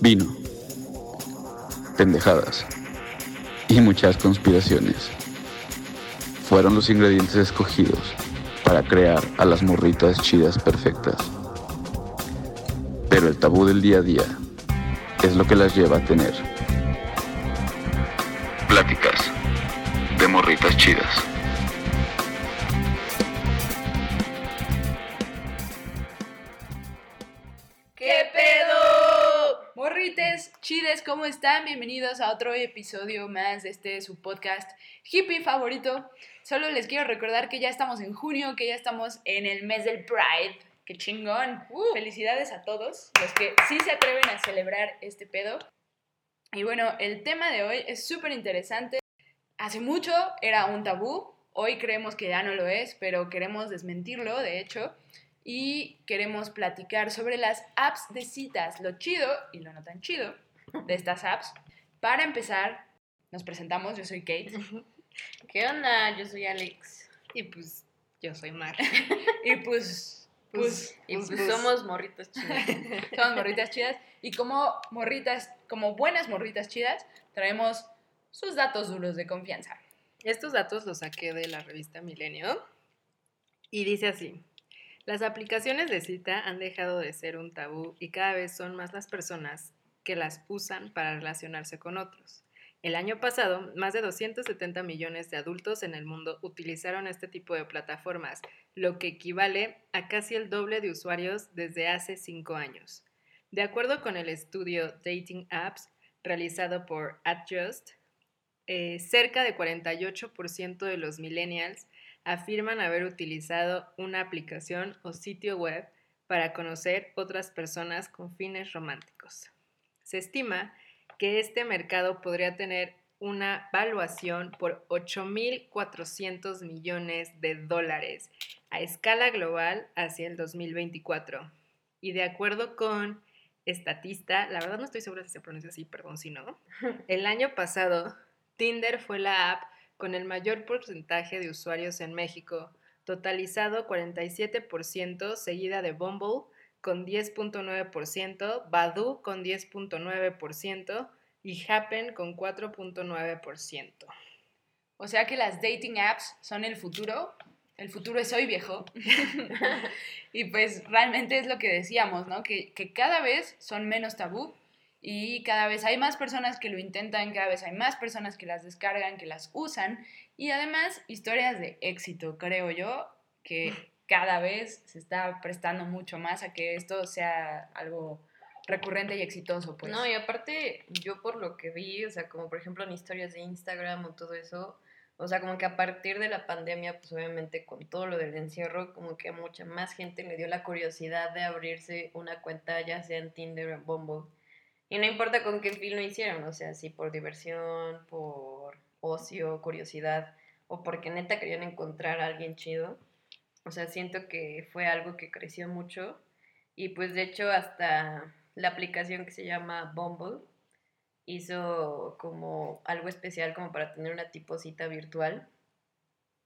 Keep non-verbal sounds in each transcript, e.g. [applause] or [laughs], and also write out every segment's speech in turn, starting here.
Vino. Pendejadas. Y muchas conspiraciones. Fueron los ingredientes escogidos para crear a las morritas chidas perfectas. Pero el tabú del día a día es lo que las lleva a tener pláticas de morritas chidas. Están? Bienvenidos a otro episodio más de este su podcast hippie favorito. Solo les quiero recordar que ya estamos en junio, que ya estamos en el mes del Pride. ¡Qué chingón! Felicidades a todos los que sí se atreven a celebrar este pedo. Y bueno, el tema de hoy es súper interesante. Hace mucho era un tabú, hoy creemos que ya no lo es, pero queremos desmentirlo, de hecho, y queremos platicar sobre las apps de citas, lo chido y lo no tan chido de estas apps. Para empezar, nos presentamos, yo soy Kate. [laughs] ¿Qué onda? Yo soy Alex. Y pues yo soy Mar. [laughs] Y pues, pues, y pues, pues, pues, somos morritos chidos. [laughs] somos morritas chidas. Y como morritas, como buenas morritas chidas, traemos sus datos duros de confianza. Estos datos los saqué de la revista Milenio y dice así. Las aplicaciones de cita han dejado de ser un tabú y cada vez son más las personas que las usan para relacionarse con otros. El año pasado, más de 270 millones de adultos en el mundo utilizaron este tipo de plataformas, lo que equivale a casi el doble de usuarios desde hace cinco años. De acuerdo con el estudio Dating Apps realizado por Adjust, eh, cerca de 48% de los millennials afirman haber utilizado una aplicación o sitio web para conocer otras personas con fines románticos. Se estima que este mercado podría tener una valuación por 8.400 millones de dólares a escala global hacia el 2024. Y de acuerdo con Estatista, la verdad no estoy segura si se pronuncia así, perdón si no, [laughs] el año pasado Tinder fue la app con el mayor porcentaje de usuarios en México, totalizado 47%, seguida de Bumble con 10.9%, Badoo con 10.9% y Happen con 4.9%. O sea que las dating apps son el futuro. El futuro es hoy, viejo. [laughs] [laughs] y pues realmente es lo que decíamos, ¿no? Que, que cada vez son menos tabú y cada vez hay más personas que lo intentan, cada vez hay más personas que las descargan, que las usan y además historias de éxito, creo yo, que [laughs] cada vez se está prestando mucho más a que esto sea algo recurrente y exitoso, pues. No, y aparte, yo por lo que vi, o sea, como por ejemplo en historias de Instagram o todo eso, o sea, como que a partir de la pandemia, pues obviamente con todo lo del encierro, como que mucha más gente le dio la curiosidad de abrirse una cuenta, ya sea en Tinder o en Bumble. Y no importa con qué fin lo hicieron, o sea, si por diversión, por ocio, curiosidad, o porque neta querían encontrar a alguien chido. O sea, siento que fue algo que creció mucho. Y pues de hecho hasta la aplicación que se llama Bumble hizo como algo especial como para tener una tipo cita virtual.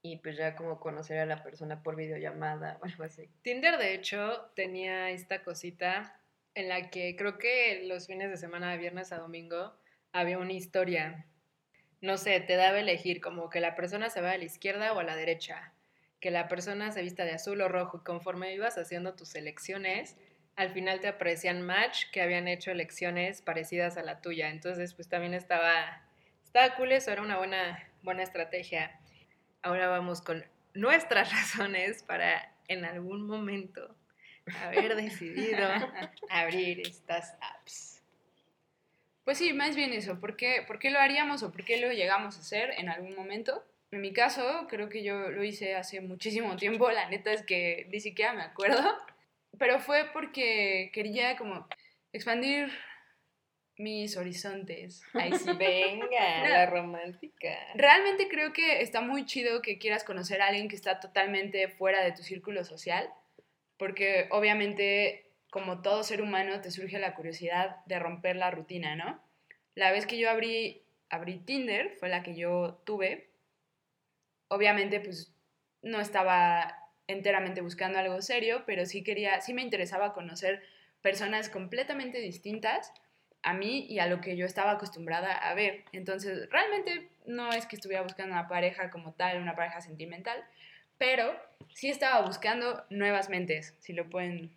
Y pues ya como conocer a la persona por videollamada o algo así. Tinder, de hecho, tenía esta cosita en la que creo que los fines de semana, de viernes a domingo, había una historia. No sé, te daba elegir como que la persona se va a la izquierda o a la derecha, que la persona se vista de azul o rojo y conforme ibas haciendo tus elecciones, al final te aparecían match que habían hecho elecciones parecidas a la tuya. Entonces, pues también estaba, estaba cool eso, era una buena, buena estrategia. Ahora vamos con nuestras [laughs] razones para en algún momento haber [laughs] decidido abrir estas apps. Pues sí, más bien eso. ¿Por qué, ¿Por qué lo haríamos o por qué lo llegamos a hacer en algún momento? En mi caso, creo que yo lo hice hace muchísimo tiempo. La neta es que ni siquiera me acuerdo. Pero fue porque quería como expandir mis horizontes. Ahí sí. [laughs] Venga, No. la romántica. Realmente creo que está muy chido que quieras conocer a alguien que está totalmente fuera de tu círculo social, porque obviamente como todo ser humano te surge la curiosidad de romper la rutina, ¿no? La vez que yo abrí, abrí Tinder fue la que yo tuve. Obviamente pues no estaba enteramente buscando algo serio, pero sí quería, sí me interesaba conocer personas completamente distintas a mí y a lo que yo estaba acostumbrada a ver. Entonces, realmente no es que estuviera buscando una pareja como tal, una pareja sentimental, pero sí estaba buscando nuevas mentes, si lo pueden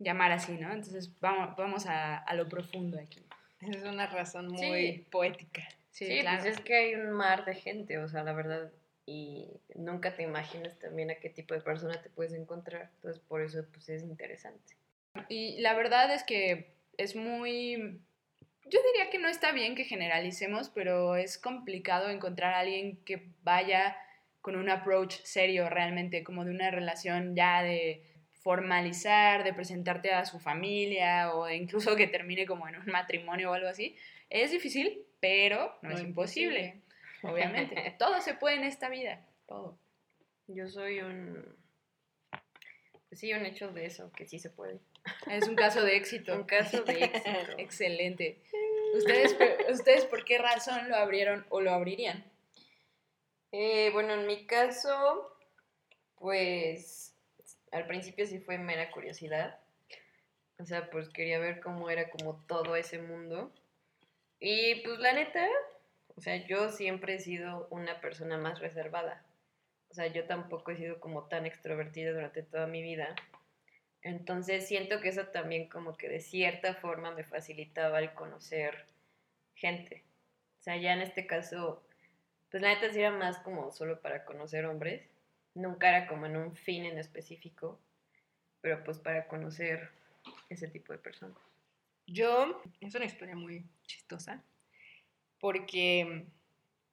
llamar así, ¿no? Entonces, vamos, vamos a, a lo profundo aquí. Es una razón muy Sí. poética. Sí, Sí, claro. pues es que hay un mar de gente, o sea, la verdad, y nunca te imaginas también a qué tipo de persona te puedes encontrar, entonces por eso pues es interesante. Y la verdad es que es muy... Yo diría que no está bien que generalicemos, pero es complicado encontrar a alguien que vaya con un approach serio realmente, como de una relación ya de formalizar, de presentarte a su familia o incluso que termine como en un matrimonio o algo así. Es difícil, pero no, es imposible, obviamente. [laughs] todo se puede en esta vida, todo. Yo soy un... Pues sí, un hecho de eso, que sí se puede. Es un caso de éxito. Un caso de éxito. [laughs] Excelente. ¿Ustedes, ¿Ustedes por qué razón lo abrieron o lo abrirían? Eh, bueno, en mi caso, pues al principio sí fue mera curiosidad. O sea, pues quería ver cómo era como todo ese mundo. Y pues la neta, o sea, yo siempre he sido una persona más reservada. O sea, yo tampoco he sido como tan extrovertida durante toda mi vida. Entonces siento que eso también como que de cierta forma me facilitaba el conocer gente. O sea, ya en este caso, pues la neta sí era más como solo para conocer hombres. Nunca era como en un fin en específico, pero pues para conocer ese tipo de personas. Yo, es una historia muy chistosa, porque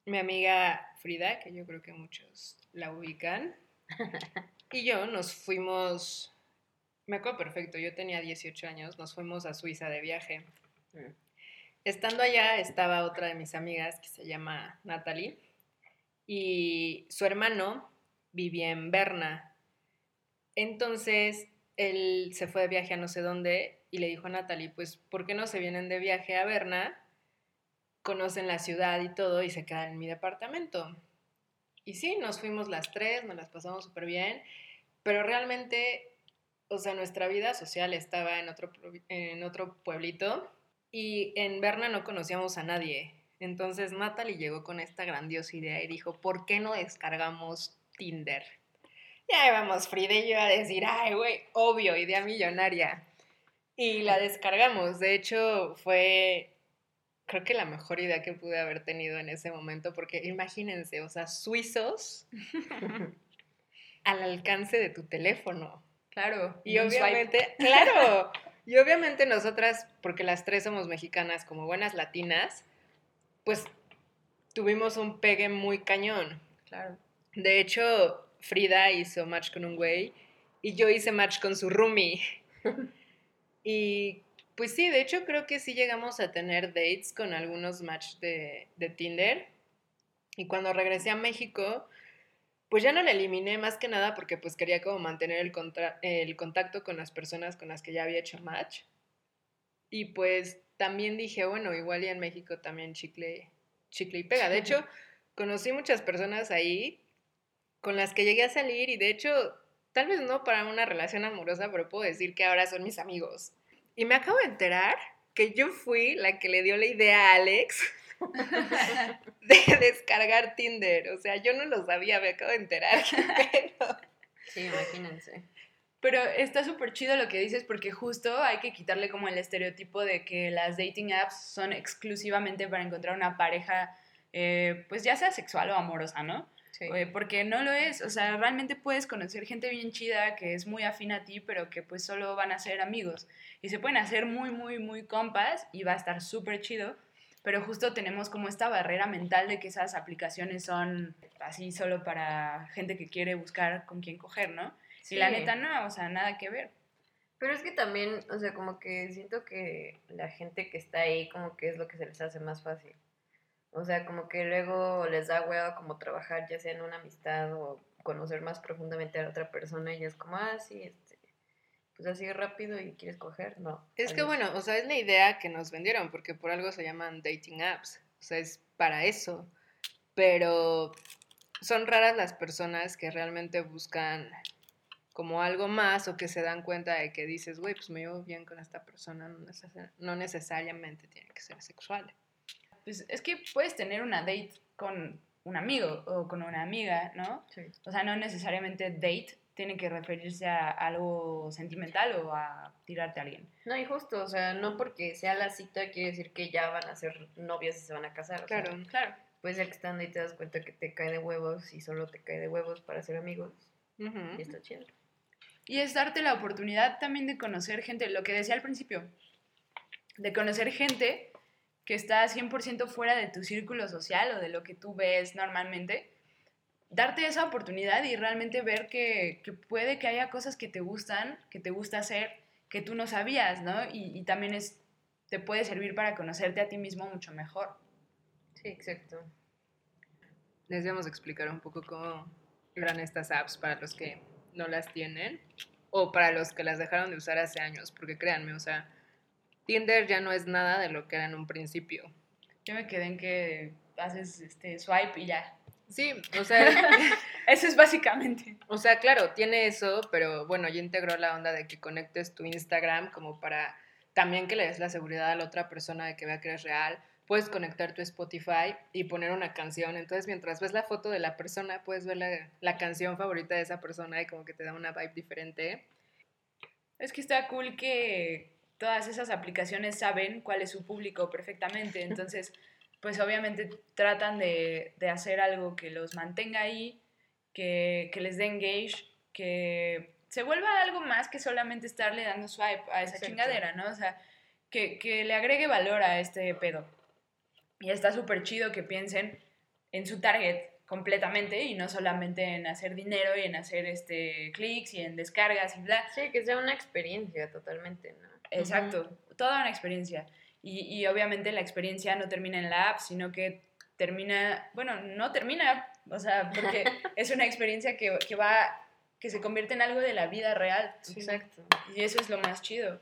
mi amiga Frida, que yo creo que muchos la ubican, [laughs] y yo nos fuimos, me acuerdo perfecto, yo tenía 18 años, nos fuimos a Suiza de viaje. Estando allá estaba otra de mis amigas que se llama Natalie, y su hermano vivía en Berna. Entonces, él se fue de viaje a no sé dónde y le dijo a Natalie, pues, ¿por qué no se vienen de viaje a Berna? Conocen la ciudad y todo y se quedan en mi departamento. Y sí, nos fuimos las tres, nos las pasamos súper bien, pero realmente, o sea, nuestra vida social estaba en otro, en otro pueblito y en Berna no conocíamos a nadie. Entonces Natalie llegó con esta grandiosa idea y dijo, ¿por qué no descargamos Tinder? Ya íbamos Frida y yo a decir, ay, güey, obvio, idea millonaria. Y la descargamos. De hecho, fue, creo que la mejor idea que pude haber tenido en ese momento, porque imagínense, o sea, suizos [laughs] al alcance de tu teléfono. Claro. Y swipe. obviamente, [laughs] claro, y obviamente nosotras, porque las tres somos mexicanas como buenas latinas, pues tuvimos un pegue muy cañón. Claro. De hecho, Frida hizo match con un güey y yo hice match con su roomie. [laughs] y pues sí, de hecho creo que sí llegamos a tener dates con algunos match de, de Tinder. Y cuando regresé a México, pues ya no la eliminé más que nada porque pues quería como mantener el, contra- el contacto con las personas con las que ya había hecho match. Y pues también dije, bueno, igual y en México también chicle, chicle y pega. De hecho, conocí muchas personas ahí con las que llegué a salir y de hecho, tal vez no para una relación amorosa, pero puedo decir que ahora son mis amigos. Y me acabo de enterar que yo fui la que le dio la idea a Alex [laughs] de descargar Tinder. O sea, yo no lo sabía, me acabo de enterar. ¿Qué [laughs] pedo? Sí, imagínense. Pero está súper chido lo que dices porque justo hay que quitarle como el estereotipo de que las dating apps son exclusivamente para encontrar una pareja, eh, pues ya sea sexual o amorosa, ¿no? Sí. Eh, porque no lo es, o sea, realmente puedes conocer gente bien chida que es muy afín a ti, pero que pues solo van a ser amigos. Y se pueden hacer muy, muy, muy compas y va a estar súper chido, pero justo tenemos como esta barrera mental de que esas aplicaciones son así solo para gente que quiere buscar con quién coger, ¿no? Y la Sí. neta no, o sea, nada que ver. Pero es que también, o sea, como que siento que la gente que está ahí, como que es lo que se les hace más fácil. O sea, como que luego les da hueva como trabajar, ya sea en una amistad o conocer más profundamente a la otra persona y es como, ah, sí, pues así rápido y quieres coger, no. Es que bueno, o sea, es la idea que nos vendieron, porque por algo se llaman dating apps. O sea, es para eso. Pero son raras las personas que realmente buscan como algo más o que se dan cuenta de que dices, güey, pues me llevo bien con esta persona, no, neces- no necesariamente tiene que ser sexual. Pues es que puedes tener una date con un amigo o con una amiga, ¿no? Sí. O sea, no necesariamente date tiene que referirse a algo sentimental o a tirarte a alguien. No, y justo, o sea, no porque sea la cita quiere decir que ya van a ser novios y se van a casar. o sea, Claro. Claro. puede ser que estando ahí te das cuenta que te cae de huevos y solo te cae de huevos para ser amigos. Ujú. Y está chido. Y es darte la oportunidad también de conocer gente, lo que decía al principio, de conocer gente que está 100% fuera de tu círculo social o de lo que tú ves normalmente. Darte esa oportunidad y realmente ver que, que puede que haya cosas que te gustan, que te gusta hacer, que tú no sabías, ¿no? Y, y también es, te puede servir para conocerte a ti mismo mucho mejor. Sí, exacto. Les a explicar un poco cómo eran estas apps para los que no las tienen o para los que las dejaron de usar hace años, porque créanme, o sea, Tinder ya no es nada de lo que era en un principio. Yo me quedé en que haces este swipe y ya. Sí, o sea, [laughs] Eso es básicamente. o sea, claro, tiene eso, pero bueno, ya integró la onda de que conectes tu Instagram como para también que le des la seguridad a la otra persona de que vea que eres real. Puedes conectar tu Spotify y poner una canción. Entonces, mientras ves la foto de la persona, puedes ver la, la canción favorita de esa persona y como que te da una vibe diferente. Es que está cool que todas esas aplicaciones saben cuál es su público perfectamente. Entonces, pues obviamente tratan de, de hacer algo que los mantenga ahí, que, que les dé engage, que se vuelva algo más que solamente estarle dando swipe a esa Exacto. chingadera, ¿no? O sea, que, que le agregue valor a este pedo. Y está súper chido que piensen en su target completamente y no solamente en hacer dinero y en hacer este clics y en descargas y bla. Sí, que sea una experiencia totalmente, ¿no? Exacto, toda una experiencia. Y, y obviamente la experiencia no termina en la app, sino que termina, bueno, no termina, o sea, porque [laughs] es una experiencia que, que va, que se convierte en algo de la vida real. Exacto. Y eso es lo más chido.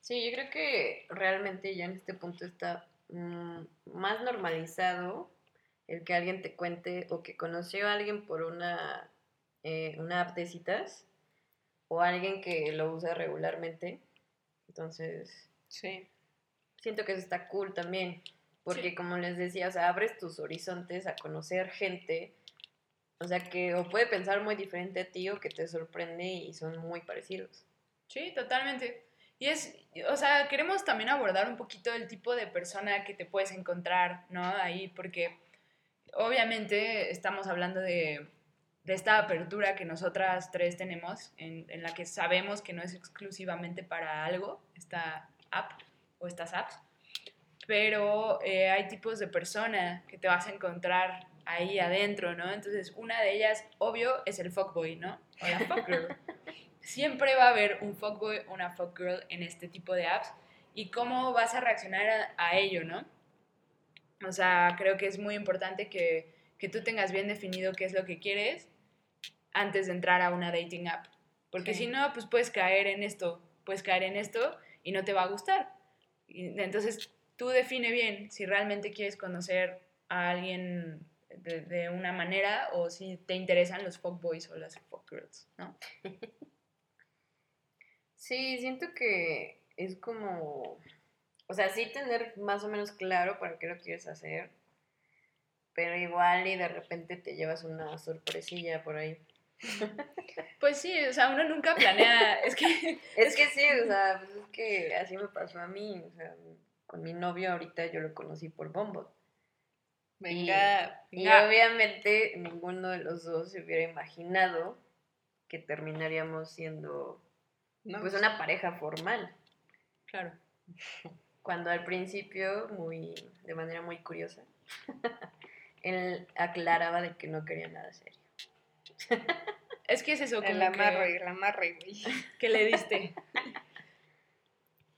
Sí, yo creo que realmente ya en este punto está mm, más normalizado el que alguien te cuente o que conoció a alguien por una, eh, una app de citas o alguien que lo usa regularmente. Entonces, Sí. Siento que eso está cool también. Porque Sí. como les decía, o sea, abres tus horizontes a conocer gente. O sea, que o puede pensar muy diferente a ti o que te sorprende y son muy parecidos. Sí, totalmente. Y es, o sea, queremos también abordar un poquito el tipo de persona que te puedes encontrar, ¿no? Ahí, porque obviamente estamos hablando de, de esta apertura que nosotras tres tenemos, en, en la que sabemos que no es exclusivamente para algo, esta app o estas apps, pero eh, hay tipos de persona que te vas a encontrar ahí adentro, ¿no? Entonces, una de ellas, obvio, es el fuckboy, ¿no? O la fuckgirl. [laughs] Siempre va a haber un fuckboy o una fuckgirl en este tipo de apps y cómo vas a reaccionar a, a ello, ¿no? O sea, creo que es muy importante que, que tú tengas bien definido qué es lo que quieres antes de entrar a una dating app. Porque Sí. si no, pues puedes caer en esto, puedes caer en esto y no te va a gustar. Entonces tú define bien si realmente quieres conocer a alguien de, de una manera o si te interesan los fuckboys o las fuckgirls, ¿no? [laughs] Sí, siento que es como, o sea, sí tener más o menos claro para qué lo quieres hacer, pero igual y de repente te llevas una sorpresilla por ahí. [laughs] Pues sí, o sea, uno nunca planea, es que [laughs] [laughs] Es que sí, o sea, pues es que así me pasó a mí, o sea, con mi novio ahorita yo lo conocí por Bumble. Venga, Y venga. obviamente ninguno de los dos se hubiera imaginado que terminaríamos siendo no, pues una pareja formal. Claro. cuando al principio, muy, de manera muy curiosa, él aclaraba de que no quería nada serio. Es que es eso, el amarre, que, el amarre, güey. [laughs] que le diste.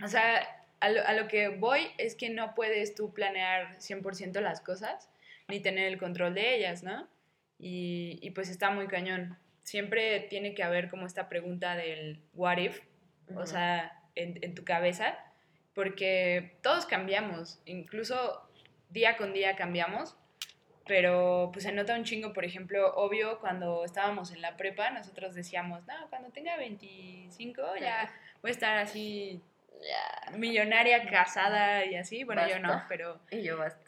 O sea, a lo, a lo que voy es que no puedes tú planear 100% las cosas, ni tener el control de ellas, ¿no? Y, y pues está muy cañón. Siempre tiene que haber como esta pregunta del what if, o Ujú. sea, en, en tu cabeza, porque todos cambiamos, incluso día con día cambiamos, pero pues se nota un chingo, por ejemplo, obvio, cuando estábamos en la prepa, nosotros decíamos, no, cuando tenga 25 ya voy a estar así millonaria, casada y así. Bueno, yo no, pero, Y yo basta.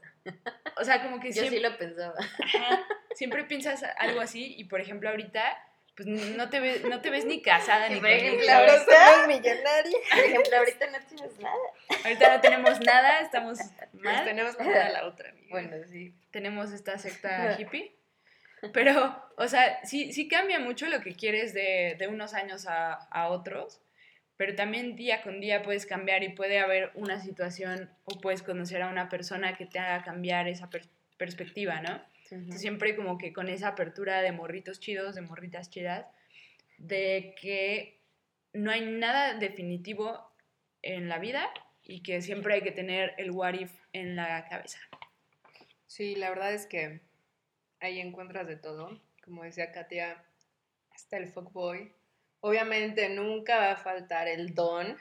o sea, como que Yo sí siempre, lo pensaba. ajá, siempre piensas algo así y, por ejemplo, ahorita, pues no te ves, no te ves ni casada ni por ejemplo, ahorita- millonarios. Por ejemplo, ahorita no tienes nada. Ahorita no tenemos nada, estamos mal. tenemos que dar a la otra. amiga. Bueno, sí. tenemos esta secta [laughs] hippie. Pero, o sea, sí, sí cambia mucho lo que quieres de, de unos años a, a otros, pero también día con día puedes cambiar y puede haber una situación o puedes conocer a una persona que te haga cambiar esa per- perspectiva, ¿no? Entonces, siempre como que con esa apertura de morritos chidos, de morritas chidas, de que no hay nada definitivo en la vida y que siempre hay que tener el what if en la cabeza. Sí, la verdad es que ahí encuentras de todo. Como decía Katia, está el fuckboy. Obviamente nunca va a faltar el don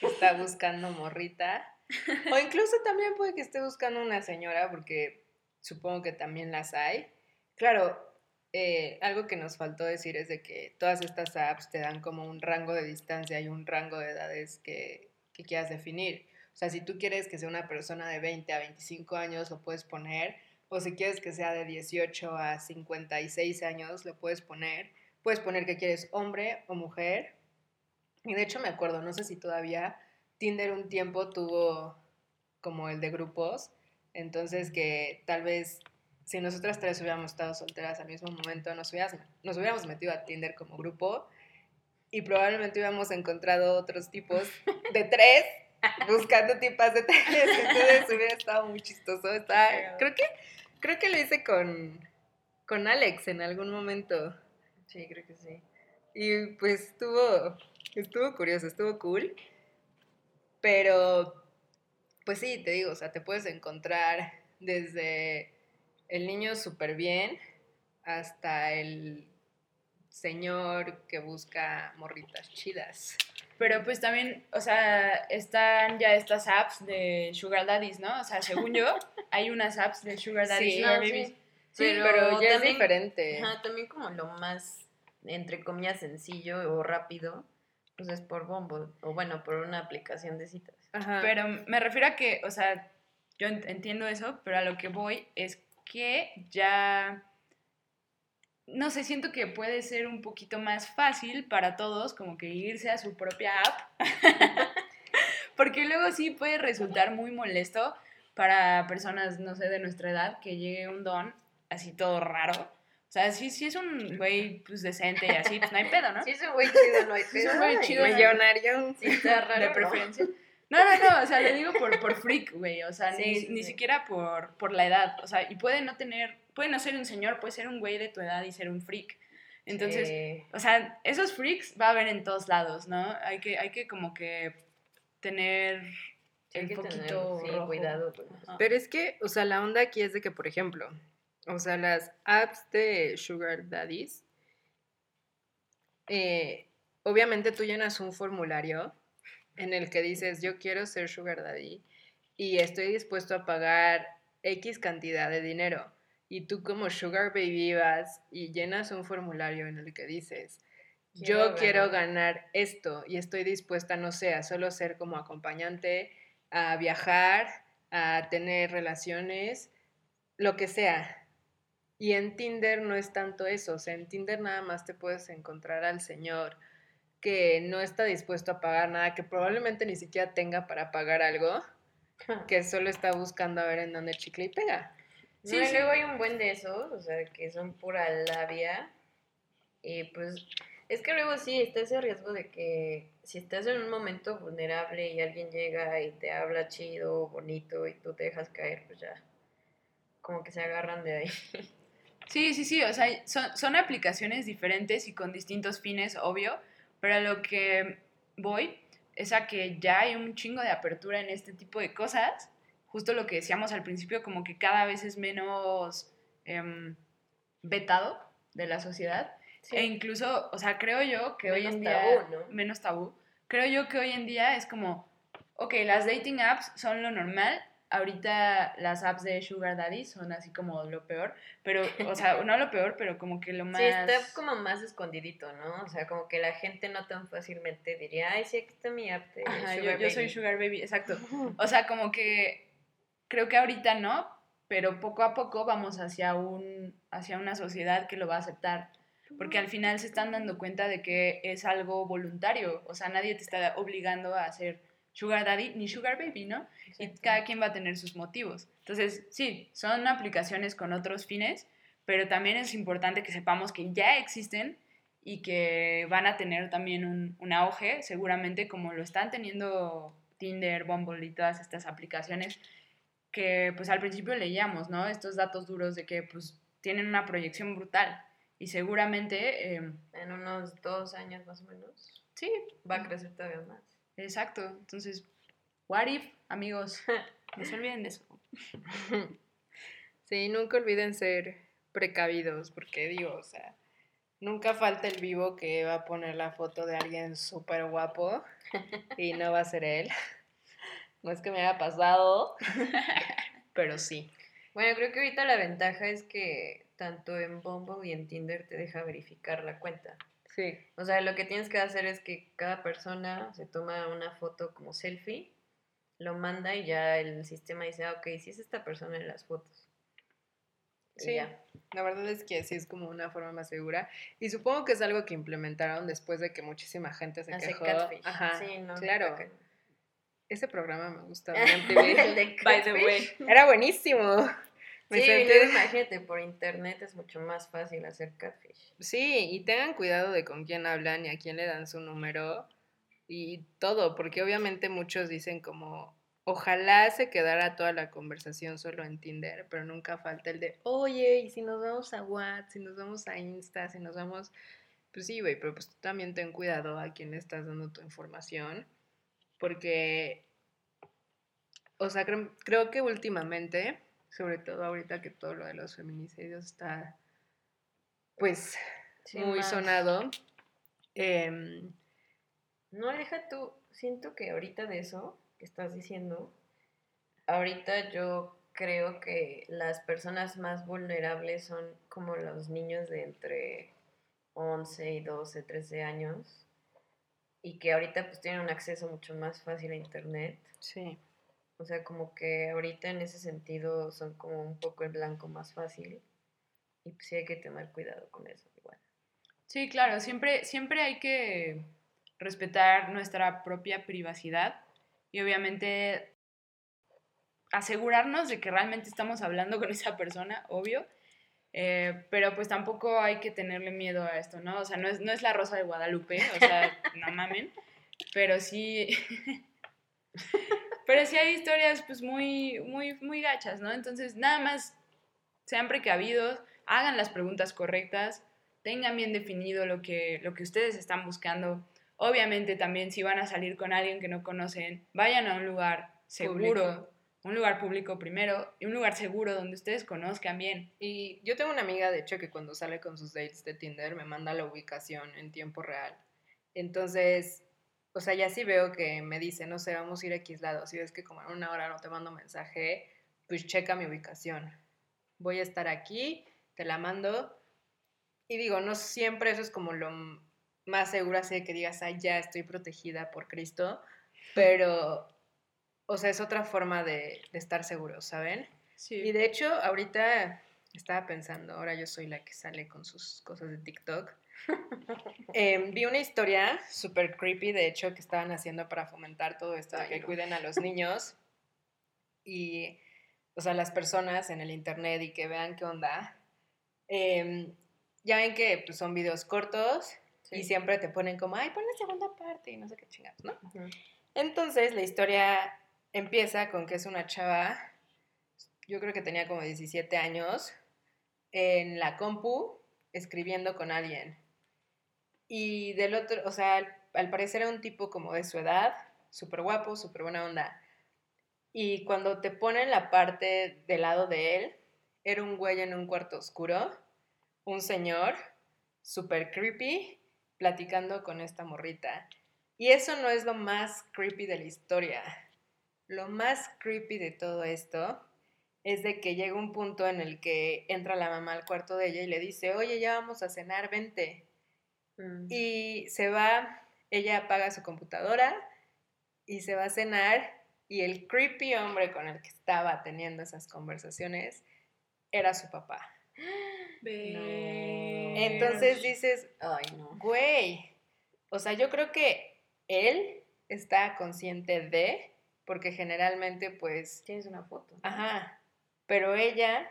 que está buscando morrita. [laughs] O incluso también puede que esté buscando una señora, porque supongo que también las hay. Claro, eh, algo que nos faltó decir es de que todas estas apps te dan como un rango de distancia y un rango de edades que, que quieras definir. O sea, si tú quieres que sea una persona de 20 a 25 años, lo puedes poner. O si quieres que sea de 18 a 56 años, lo puedes poner. Puedes poner que quieres hombre o mujer. Y de hecho me acuerdo, no sé si todavía Tinder un tiempo tuvo como el de grupos. Entonces que tal vez si nosotras tres hubiéramos estado solteras al mismo momento, nos hubiéramos, nos hubiéramos metido a Tinder como grupo y probablemente hubiéramos encontrado otros tipos de [laughs] tres buscando tipas de tres. Entonces hubiera estado muy chistoso. Creo que creo que lo hice con, con Alex en algún momento. Sí, creo que sí. Y pues estuvo, estuvo curioso, estuvo cool. Pero, pues sí, te digo, o sea, te puedes encontrar desde el niño súper bien hasta el señor que busca morritas chidas. Pero pues también, o sea, están ya estas apps de Sugar Daddies, ¿no? O sea, según yo, [laughs] hay unas apps de Sugar Daddies, Sí. Sugar No, sí. Babies. Sí, pero, pero ya es también- diferente. Ajá, también como lo más, entre comillas, sencillo o rápido, pues es por Bumble, o bueno, por una aplicación de citas. Ajá. Pero me refiero a que, o sea, yo ent- entiendo eso, pero a lo que voy es que ya, no sé, siento que puede ser un poquito más fácil para todos como que irse a su propia app, [laughs] porque luego sí puede resultar muy molesto para personas, no sé, de nuestra edad, que llegue un don así todo raro. O sea, sí, sí es un güey pues decente y así, pues no hay pedo, ¿no? Sí, es un güey chido, no hay Sí, es un pedo. güey chido, Millonario. Sí, está raro, de preferencia. No, no, no, o sea, le digo por, por freak, güey, o sea, Sí, ni, sí, ni sí. siquiera por, por la edad, o sea, y puede no tener, puede no ser un señor, puede ser un güey de tu edad y ser un freak. Entonces, Sí. o sea, esos freaks va a haber en todos lados, ¿no? Hay que, hay que como que tener Sí, hay el que tener, poquito sí, rojo. cuidado Ajá. Pero es que, o sea, la onda aquí es de que, por ejemplo, o sea, las apps de Sugar Daddies, eh, obviamente tú llenas un formulario en el que dices, yo quiero ser Sugar Daddy y estoy dispuesto a pagar X cantidad de dinero. Y tú como Sugar Baby vas y llenas un formulario en el que dices, yo Quiero ganar esto y estoy dispuesta, no sé, a solo ser como acompañante, a viajar, a tener relaciones, lo que sea. Y en Tinder no es tanto eso, o sea, en Tinder nada más te puedes encontrar al señor que no está dispuesto a pagar nada, que probablemente ni siquiera tenga para pagar algo, que solo está buscando a ver en dónde chicle y pega. Sí, Sí, sí. luego hay un buen de esos, o sea, que son pura labia. Y pues, es que luego sí está ese riesgo de que si estás en un momento vulnerable y alguien llega y te habla chido, bonito, y tú te dejas caer, pues ya, como que se agarran de ahí. Sí, sí, sí, o sea, son, son aplicaciones diferentes y con distintos fines, obvio, pero a lo que voy es a que ya hay un chingo de apertura en este tipo de cosas, justo lo que decíamos al principio, como que cada vez es menos em, vetado de la sociedad, e incluso, o sea, creo yo que hoy en día... tabú, ¿no? Menos tabú. Creo yo que hoy en día es como, ok, las dating apps son lo normal, ahorita las apps de Sugar Daddy son así como lo peor, pero, o sea, no lo peor, pero como que lo más... [laughs] Sí, está como más escondidito, ¿no? O sea, como que la gente no tan fácilmente diría, ay, sí, aquí está mi app de Ajá, yo, Sugar yo soy Baby". Sugar Baby, exacto. [laughs] O sea, como que creo que ahorita no, pero poco a poco vamos hacia, un, hacia una sociedad que lo va a aceptar. Porque al final se están dando cuenta de que es algo voluntario. O sea, nadie te está obligando a hacer Sugar Daddy ni Sugar Baby, ¿no? Y Exacto. cada quien va a tener sus motivos. Entonces, sí, son aplicaciones con otros fines, pero también es importante que sepamos que ya existen y que van a tener también un, un auge, seguramente como lo están teniendo Tinder, Bumble y todas estas aplicaciones que pues al principio leíamos, ¿no? Estos datos duros de que pues tienen una proyección brutal y seguramente, eh, En unos dos años más o menos sí, va a crecer todavía más. Exacto. Entonces, what if, amigos, [laughs] no se olviden de eso. [laughs] Sí, nunca olviden ser precavidos, porque digo, o sea, nunca falta el vivo que va a poner la foto de alguien súper guapo [laughs] y no va a ser él. No es que me haya pasado, pero sí. Bueno, creo que ahorita la ventaja es que tanto en Bumble y en Tinder te deja verificar la cuenta. Sí. O sea, lo que tienes que hacer es que cada persona se toma una foto como selfie, lo manda y ya el sistema dice, ah, ok, sí es esta persona en las fotos. Sí, la verdad es que sí es como una forma más segura. Y supongo que es algo que implementaron después de que muchísima gente se Hace quejó. catfish. Ajá, Sí, no, claro. cañón. Ese programa me gustaba [laughs] MTV. By the way. Era buenísimo. Me Sí, imagínate, por internet es mucho más fácil hacer catfish. Sí, y tengan cuidado de con quién hablan y a quién le dan su número y todo, porque obviamente muchos dicen como, ojalá se quedara toda la conversación solo en Tinder, pero nunca falta el de, oye, y si nos vamos a WhatsApp, si nos vamos a Insta, si nos vamos, pues sí, güey, pero pues tú también ten cuidado a quién le estás dando tu información, porque, o sea, creo, creo que últimamente, sobre todo ahorita que todo lo de los feminicidios está, pues, Sí, muy más. sonado. em, No, deja tú, siento que ahorita de eso que estás diciendo, ahorita yo creo que las personas más vulnerables son como los niños de entre 11 y 12, 13 años y que ahorita pues tienen un acceso mucho más fácil a internet. sí. O sea, como que ahorita en ese sentido son como un poco el blanco más fácil y pues sí hay que tener cuidado con eso igual. Sí, claro, siempre, siempre hay que respetar nuestra propia privacidad y obviamente asegurarnos de que realmente estamos hablando con esa persona, obvio, eh, pero pues tampoco hay que tenerle miedo a esto, ¿no? O sea, no es, no es la rosa de Guadalupe, o sea, no mamen, pero sí, [laughs] pero sí hay historias pues muy, muy, muy gachas, ¿no? Entonces, nada más sean precavidos, hagan las preguntas correctas, tengan bien definido lo que, lo que ustedes están buscando. Obviamente también si van a salir con alguien que no conocen, vayan a un lugar seguro, Público. un lugar público primero y un lugar seguro donde ustedes conozcan bien. Y yo tengo una amiga, de hecho, que cuando sale con sus dates de Tinder me manda la ubicación en tiempo real. Entonces, o sea, ya sí veo que me dice, no sé, vamos a ir a X lado. Si ves que como en una hora no te mando mensaje, pues checa mi ubicación. Voy a estar aquí, te la mando. Y digo, no siempre eso es como lo más seguro, así de que digas, ay, ya estoy protegida por Cristo. Pero, o sea, es otra forma de, de estar seguros, ¿saben? Sí. Y de hecho, ahorita estaba pensando, ahora yo soy la que sale con sus cosas de TikTok. Em, vi una historia súper creepy, de hecho, que estaban haciendo para fomentar todo esto, de Ay, que no. cuiden a los [laughs] niños y, o sea, las personas en el internet y que vean qué onda. Em, ya ven que pues, son videos cortos y siempre te ponen como, ay, pon la segunda parte y no sé qué chingados, ¿no? Entonces, la historia empieza con que es una chava, yo creo que tenía como 17 años, en la compu, escribiendo con alguien. Y del otro, o sea, al, parecer era un tipo como de su edad, súper guapo, súper buena onda. Y cuando te ponen la parte del lado de él, era un güey en un cuarto oscuro, un señor, súper creepy, platicando con esta morrita. Y eso no es lo más creepy de la historia. lo más creepy de todo esto es de que llega un punto en el que entra la mamá al cuarto de ella y le dice, oye, ya vamos a cenar, vente. Mm. Y se va, ella apaga su computadora y se va a cenar y el creepy hombre con el que estaba teniendo esas conversaciones era su papá. Entonces dices, Ay, no. güey, o sea, yo creo que él está consciente de, porque generalmente pues, Tienes una foto. ajá, pero ella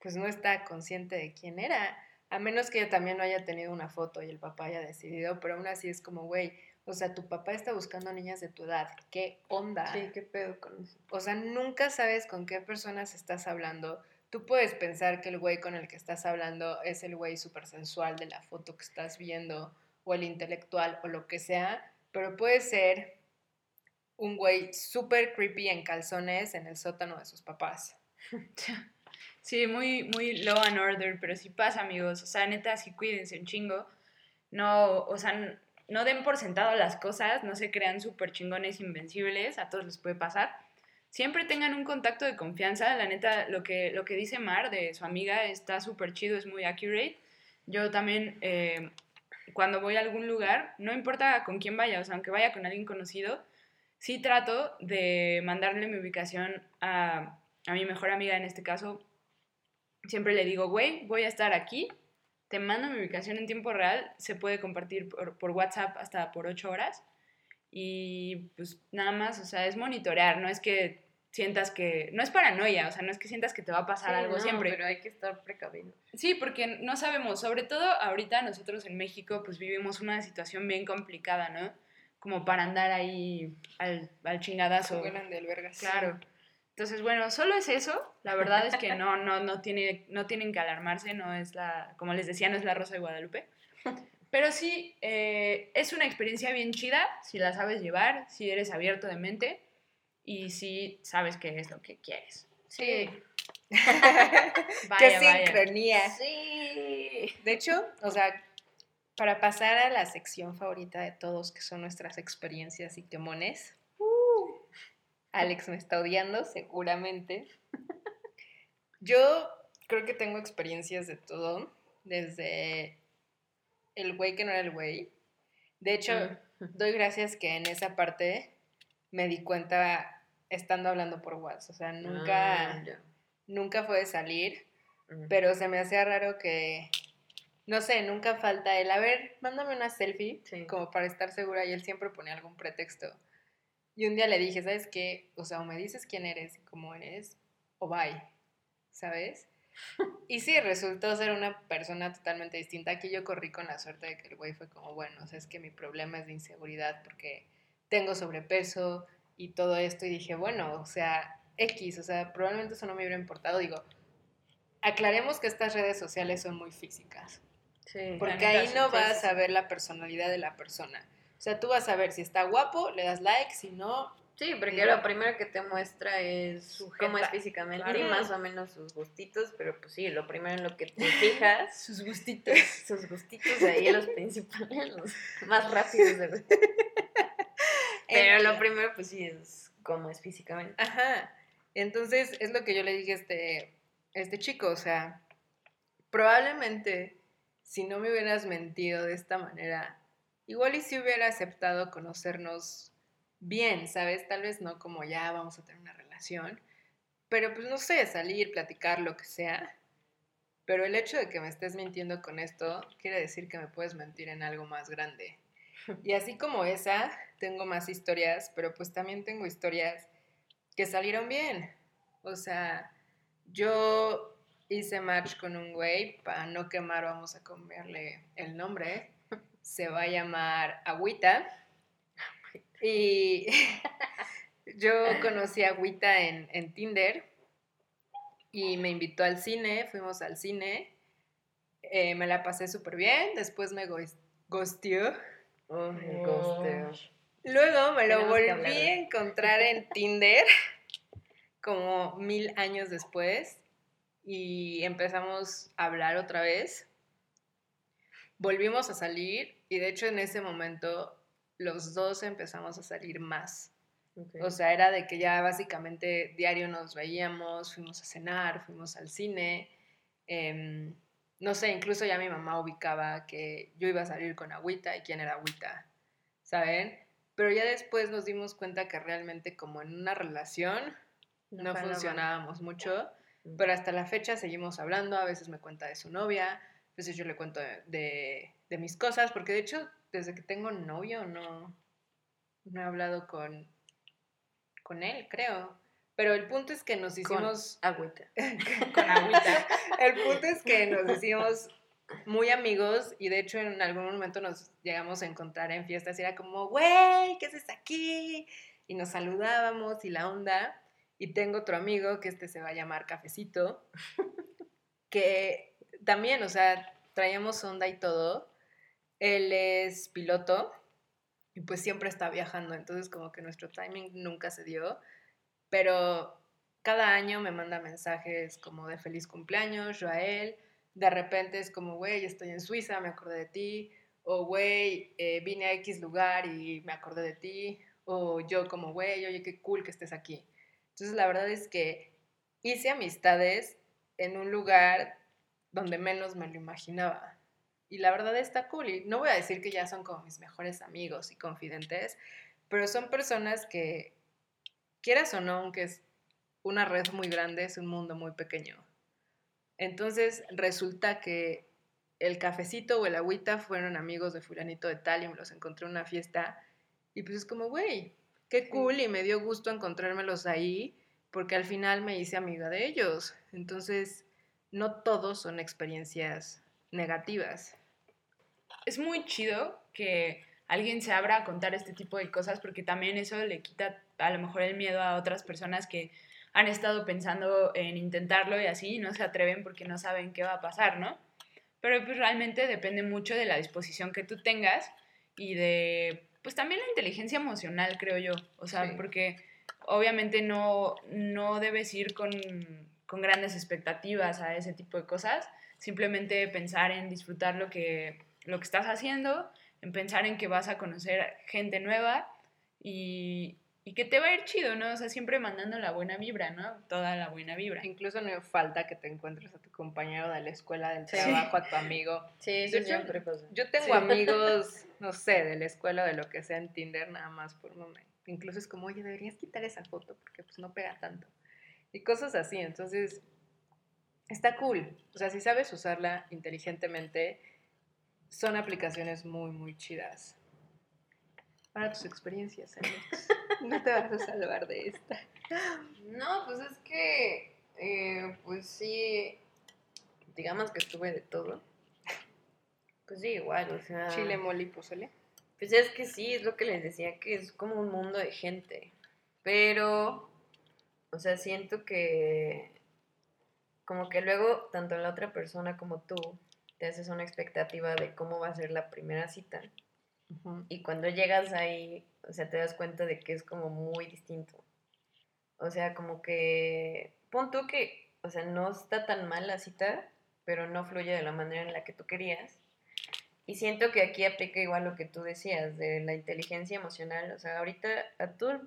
pues no está consciente de quién era, a menos que ella también no haya tenido una foto y el papá haya decidido, pero aún así es como, güey, o sea, tu papá está buscando niñas de tu edad, ¿qué onda? Sí, qué pedo con eso. O sea, nunca sabes con qué personas estás hablando. Tú puedes pensar que el güey con el que estás hablando es el güey súper sensual de la foto que estás viendo, o el intelectual, o lo que sea, pero puede ser un güey súper creepy en calzones en el sótano de sus papás. [laughs] Sí, muy, muy law and order, pero sí pasa, amigos. O sea, neta, sí cuídense un chingo. No, o sea, no den por sentado las cosas, no se crean súper chingones invencibles, a todos les puede pasar. Siempre tengan un contacto de confianza. La neta, lo que, lo que dice Mar de su amiga está súper chido, es muy accurate. Yo también, eh, cuando voy a algún lugar, no importa con quién vaya, o sea, aunque vaya con alguien conocido, sí trato de mandarle mi ubicación a, a mi mejor amiga en este caso. Siempre le digo, güey, voy a estar aquí, te mando mi ubicación en tiempo real, se puede compartir por, por WhatsApp hasta por 8 horas. Y pues nada más, o sea, es monitorear, no es que sientas que, no es paranoia, o sea, no es que sientas que te va a pasar Sí, algo no, siempre. Pero hay que estar precavido. Sí, porque no sabemos, sobre todo ahorita nosotros en México pues vivimos una situación bien complicada, ¿no? Como para andar ahí al, al chingadazo. vuelan de albergas. Claro. Entonces, bueno, solo es eso. La verdad es que no, no, no, tiene, no tienen que alarmarse, no es la, como les decía, no es la Rosa de Guadalupe. Pero sí, eh, es una experiencia bien chida si la sabes llevar, si eres abierto de mente y si sabes qué es lo que quieres. Sí. [laughs] ¡Qué Vaya, vaya. sincronía! Sí. De hecho, o sea, para pasar a la sección favorita de todos, que son nuestras experiencias y quemones, Alex me está odiando, seguramente. Yo creo que tengo experiencias de todo, desde el güey que no era el güey. De hecho, doy gracias que en esa parte me di cuenta estando hablando por WhatsApp. O sea, nunca, Ah, nunca fue de salir. Pero se me hacía raro que, no sé, nunca falta el, a ver, mándame una selfie, Sí. como para estar segura, y él siempre ponía algún pretexto. Y un día le dije, ¿sabes qué? O sea, o me dices quién eres y cómo eres, o bye, ¿sabes? Y sí, resultó ser una persona totalmente distinta. Aquí yo corrí con la suerte de que el güey fue como, bueno, o sea, es que mi problema es de inseguridad porque tengo sobrepeso y todo esto. Y dije, bueno, o sea, X, o sea, probablemente eso no me hubiera importado. Digo, aclaremos que estas redes sociales son muy físicas. Sí. Porque ahí no vas a ver la personalidad de la persona. O sea, tú vas a ver si está guapo, le das like, si no, Sí, porque lo primero que te muestra es Su cómo es físicamente Claro. y más o menos sus gustitos, pero pues sí, lo primero en lo que te fijas, [laughs] Sus gustitos. [laughs] sus gustitos ahí los principales, los más rápidos de. [laughs] Pero lo primero pues sí es cómo es físicamente. Ajá. Entonces, es lo que yo le dije a este, a este chico, o sea, probablemente si no me hubieras mentido de esta manera, igual y si hubiera aceptado conocernos bien, ¿sabes? Tal vez no como ya vamos a tener una relación, pero pues no sé, salir, platicar, lo que sea. Pero el hecho de que me estés mintiendo con esto quiere decir que me puedes mentir en algo más grande. [laughs] Y así como esa, tengo más historias, pero pues también tengo historias que salieron bien. O sea, yo hice match con un güey, para no quemar vamos a cambiarle el nombre. Se va a llamar Agüita. Y [laughs] yo conocí a Agüita en, en Tinder y me invitó al cine, fuimos al cine. Eh, me la pasé súper bien, después me. Oh, Oh. ghosteo. Luego me lo Tenemos volví a encontrar en Tinder [laughs] como mil años después y empezamos a hablar otra vez. Volvimos a salir y de hecho en ese momento los dos empezamos a salir más. O sea, era de que ya básicamente diario nos veíamos, fuimos a cenar, fuimos al cine. em, no sé, incluso ya mi mamá ubicaba que yo iba a salir con Agüita y quién era Agüita, ¿saben? Pero ya después nos dimos cuenta que realmente como en una relación no, funcionábamos mucho, Mm. pero hasta la fecha seguimos hablando, a veces me cuenta de su novia, a veces yo le cuento de, de- de mis cosas, porque de hecho desde que tengo novio no, no he hablado con, con él, creo. Pero el punto es que nos Con hicimos agüita. [laughs] [laughs] con agüita. El punto es que nos hicimos muy amigos y de hecho en algún momento nos llegamos a encontrar en fiestas y era como, güey, ¿qué haces aquí? Y nos saludábamos y la onda. Y tengo otro amigo que este se va a llamar Cafecito, [laughs] que también, o sea, traíamos onda y todo. Él es piloto y pues siempre está viajando, entonces como que nuestro timing nunca se dio, pero cada año me manda mensajes como de feliz cumpleaños, yo a él, de repente es como, güey, estoy en Suiza, me acordé de ti, o güey, eh, vine a X lugar y me acordé de ti, o yo como, güey, oye, qué cool que estés aquí. Entonces la verdad es que hice amistades en un lugar donde menos me lo imaginaba. Y la verdad está cool. Y no voy a decir que ya son como mis mejores amigos y confidentes, pero son personas que, quieras o no, aunque es una red muy grande, es un mundo muy pequeño. Entonces resulta que el cafecito o el agüita fueron amigos de fulanito de tal y me los encontré en una fiesta. Y pues es como, güey, qué cool y me dio gusto encontrármelos ahí porque al final me hice amiga de ellos. Entonces, no todos son experiencias negativas. Es muy chido que alguien se abra a contar este tipo de cosas porque también eso le quita a lo mejor el miedo a otras personas que han estado pensando en intentarlo y así y no se atreven porque no saben qué va a pasar, ¿no? Pero pues realmente depende mucho de la disposición que tú tengas y de pues también la inteligencia emocional, creo yo. O sea, Sí. porque obviamente no, no debes ir con, con grandes expectativas a ese tipo de cosas, simplemente pensar en disfrutar lo que, lo que estás haciendo, en pensar en que vas a conocer gente nueva y, y que te va a ir chido, ¿no? O sea, siempre mandando la buena vibra, ¿no? Toda la buena vibra. Incluso no falta que te encuentres a tu compañero de la escuela, del Sí. trabajo, a tu amigo. Sí, siempre pasa. Yo tengo Sí. amigos, [laughs] no sé, de la escuela, de lo que sea en Tinder, nada más por momento. Incluso es como, oye, deberías quitar esa foto porque pues no pega tanto. Y cosas así, entonces está cool. O sea, si sabes usarla inteligentemente, son aplicaciones muy, muy chidas. Para tus experiencias, Alex. [laughs] No te vas a salvar de esta. No, pues es que, eh, pues sí, digamos que estuve de todo. Pues sí, igual, o sea. Chile, mole y pozole. Pues es que sí, es lo que les decía, que es como un mundo de gente. Pero, o sea, siento que como que luego tanto la otra persona como tú te haces una expectativa de cómo va a ser la primera cita. Ujú. Y cuando llegas ahí, o sea, te das cuenta de que es como muy distinto. O sea, como que, pon tú que, o sea, no está tan mal la cita, pero no fluye de la manera en la que tú querías. Y siento que aquí aplica igual lo que tú decías de la inteligencia emocional. O sea, ahorita a todo,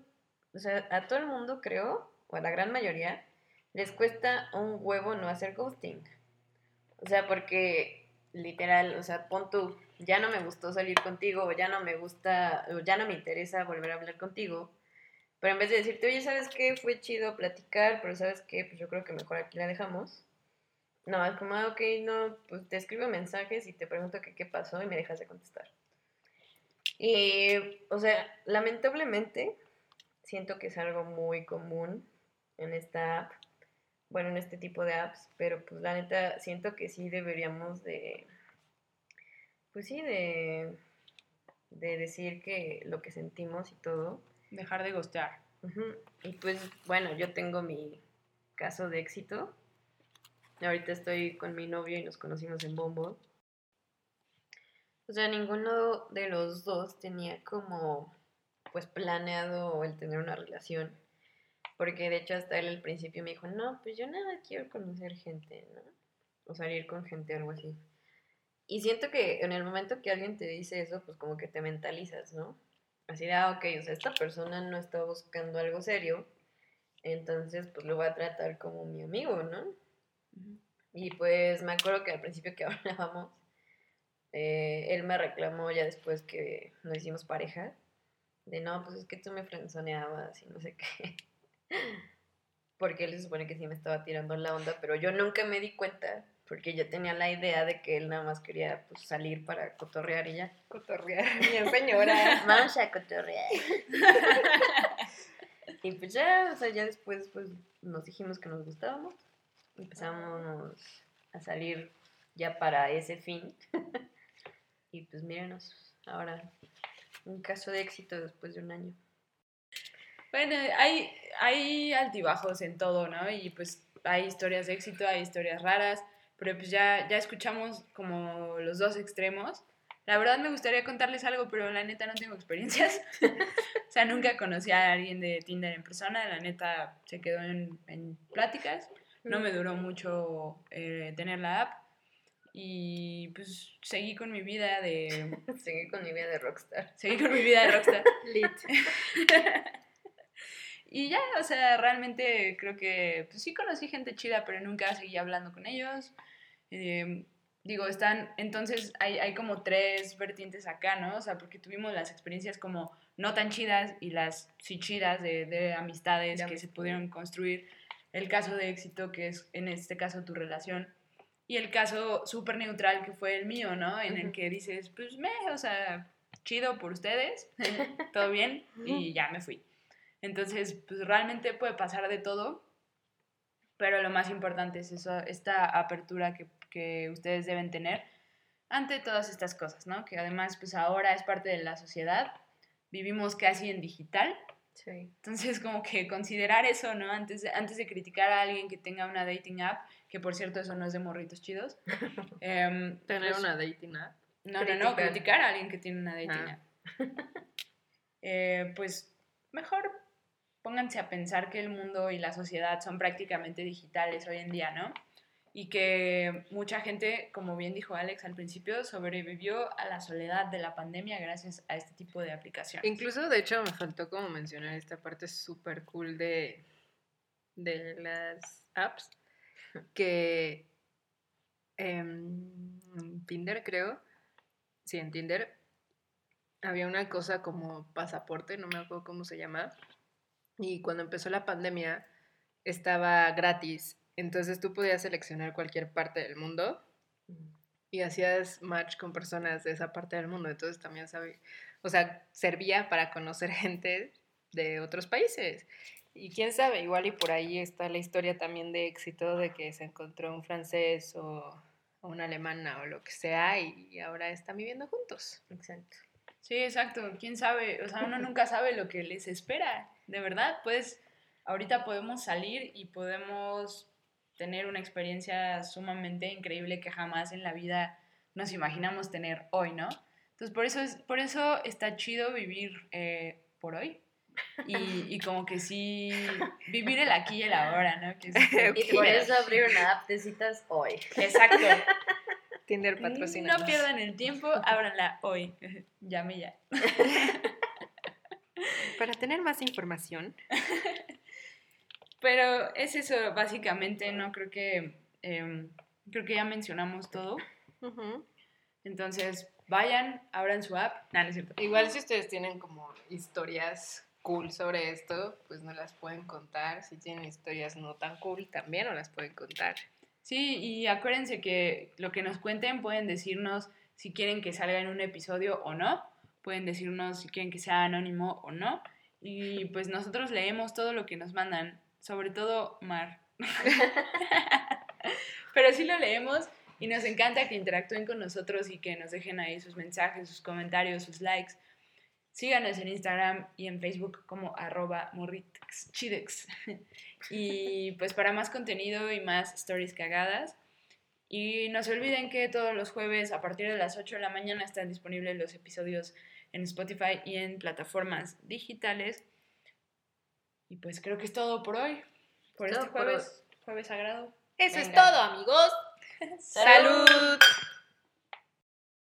o sea, a todo el mundo creo, o a la gran mayoría, les cuesta un huevo no hacer ghosting. O sea, porque literal, o sea, pon tú, ya no me gustó salir contigo, o ya no me gusta, o ya no me interesa volver a hablar contigo. Pero en vez de decirte, oye, ¿sabes qué? Fue chido platicar, pero ¿sabes qué? Pues yo creo que mejor aquí la dejamos. No, es como, ah, ok, no, pues te escribo mensajes y te pregunto qué pasó y me dejas de contestar. Y, o sea, lamentablemente, siento que es algo muy común en esta app, bueno, en este tipo de apps, pero pues la neta, siento que sí deberíamos de, pues sí, de, de decir que lo que sentimos y todo. Dejar de gostear. Y pues bueno, yo tengo mi caso de éxito. Ahorita estoy con mi novio y nos conocimos en Bombo. O sea, ninguno de los dos tenía como pues planeado el tener una relación. Porque de hecho hasta él al principio me dijo, no, pues yo nada quiero conocer gente, ¿no? O salir con gente, algo así. Y siento que en el momento que alguien te dice eso, pues como que te mentalizas, ¿no? Así de, ah, ok, o sea, esta persona no está buscando algo serio, entonces pues lo voy a tratar como mi amigo, ¿no? Y pues me acuerdo que al principio que [laughs] hablábamos, eh, él me reclamó ya después que nos hicimos pareja, de no, pues es que tú me frenzoneabas y no sé qué. Porque él se supone que sí me estaba tirando la onda, pero yo nunca me di cuenta, porque yo tenía la idea de que él nada más quería pues, salir para cotorrear y ya. Cotorrear, bien señora. [laughs] Vamos a cotorrear. [laughs] y pues ya, o sea, ya después pues nos dijimos que nos gustábamos. Empezamos a salir ya para ese fin. [laughs] y pues mírenos, ahora un caso de éxito después de un año. Bueno, hay, hay altibajos en todo, ¿no? Y pues hay historias de éxito, hay historias raras, pero pues ya, ya escuchamos como los dos extremos. La verdad me gustaría contarles algo, pero la neta no tengo experiencias. [laughs] o sea, nunca conocí a alguien de Tinder en persona, la neta se quedó en, en pláticas. No me duró mucho eh, tener la app. Y pues seguí con mi vida de... [laughs] Seguí con mi vida de rockstar. Seguí con mi vida de rockstar. [laughs] Lit. Y ya, o sea, realmente creo que pues sí conocí gente chida, pero nunca seguí hablando con ellos. Eh, digo, están, entonces hay, hay como tres vertientes acá, ¿no? O sea, porque tuvimos las experiencias como no tan chidas y las sí chidas de, de amistades De que se pudieron construir. El caso de éxito, que es en este caso tu relación. Y el caso súper neutral, que fue el mío, ¿no? En el que dices, pues me, o sea, chido por ustedes, [laughs] todo bien, y ya me fui. Entonces, pues realmente puede pasar de todo, pero lo más importante es eso, esta apertura que, que ustedes deben tener ante todas estas cosas, ¿no? Que además, pues ahora es parte de la sociedad, vivimos casi en digital, Sí. entonces como que considerar eso, ¿no? Antes de, antes de criticar a alguien que tenga una dating app, que por cierto eso no es de morritos chidos. [laughs] em, Tener pues, una dating app. no, no, no, Criticar. criticar a alguien que tiene una dating Ah. app. [laughs] Eh, pues mejor pónganse a pensar que el mundo y la sociedad son prácticamente digitales hoy en día, ¿no? Y que mucha gente, como bien dijo Alex al principio, sobrevivió a la soledad de la pandemia gracias a este tipo de aplicaciones. Incluso, de hecho, me faltó como mencionar esta parte súper cool de, de las apps. Que en Tinder, creo, sí, en Tinder había una cosa como pasaporte, no me acuerdo cómo se llama. Y cuando empezó la pandemia estaba gratis. Entonces tú podías seleccionar cualquier parte del mundo y hacías match con personas de esa parte del mundo. Entonces también sabe, o sea, servía para conocer [laughs] gente de otros países. Y quién sabe, igual y por ahí está la historia también de éxito de que se encontró un francés o una alemana o lo que sea y ahora están viviendo juntos. Exacto. Sí, exacto. ¿Quién sabe? O sea, uno nunca sabe lo que les espera. De verdad, pues ahorita podemos salir y podemos tener una experiencia sumamente increíble que jamás en la vida nos imaginamos tener hoy, ¿no? Entonces, por eso, es, por eso está chido vivir eh, por hoy. Y, y como que sí, vivir el aquí y el ahora, ¿no? Que es- [laughs] Y por eso abrir una app de citas hoy. exacto. Tinder patrocina. No pierdan el tiempo, ábranla hoy. [laughs] Llame ya. [laughs] Para tener más información, [laughs] Pero es eso, básicamente, ¿no? Creo que, em, creo que ya mencionamos todo. Entonces, vayan, abran su app. Nah, no es cierto. igual si ustedes tienen como historias cool sobre esto, pues no las pueden contar. Si tienen historias no tan cool, también no las pueden contar. Sí, y acuérdense que lo que nos cuenten pueden decirnos si quieren que salga en un episodio o no. Pueden decirnos si quieren que sea anónimo o no. Y pues nosotros leemos todo lo que nos mandan, sobre todo Mar. [laughs] Pero sí lo leemos y nos encanta que interactúen con nosotros y que nos dejen ahí sus mensajes, sus comentarios, sus likes. Síganos en Instagram y en Facebook como arroba morritexchidex. [laughs] Y pues para más contenido y más stories cagadas. Y no se olviden que todos los jueves a partir de las 8 de la mañana están disponibles los episodios en Spotify y en plataformas digitales. Y pues creo que es todo por hoy. Por Todo este por jueves, jueves sagrado. Eso es todo, amigos. [laughs] ¡Salud!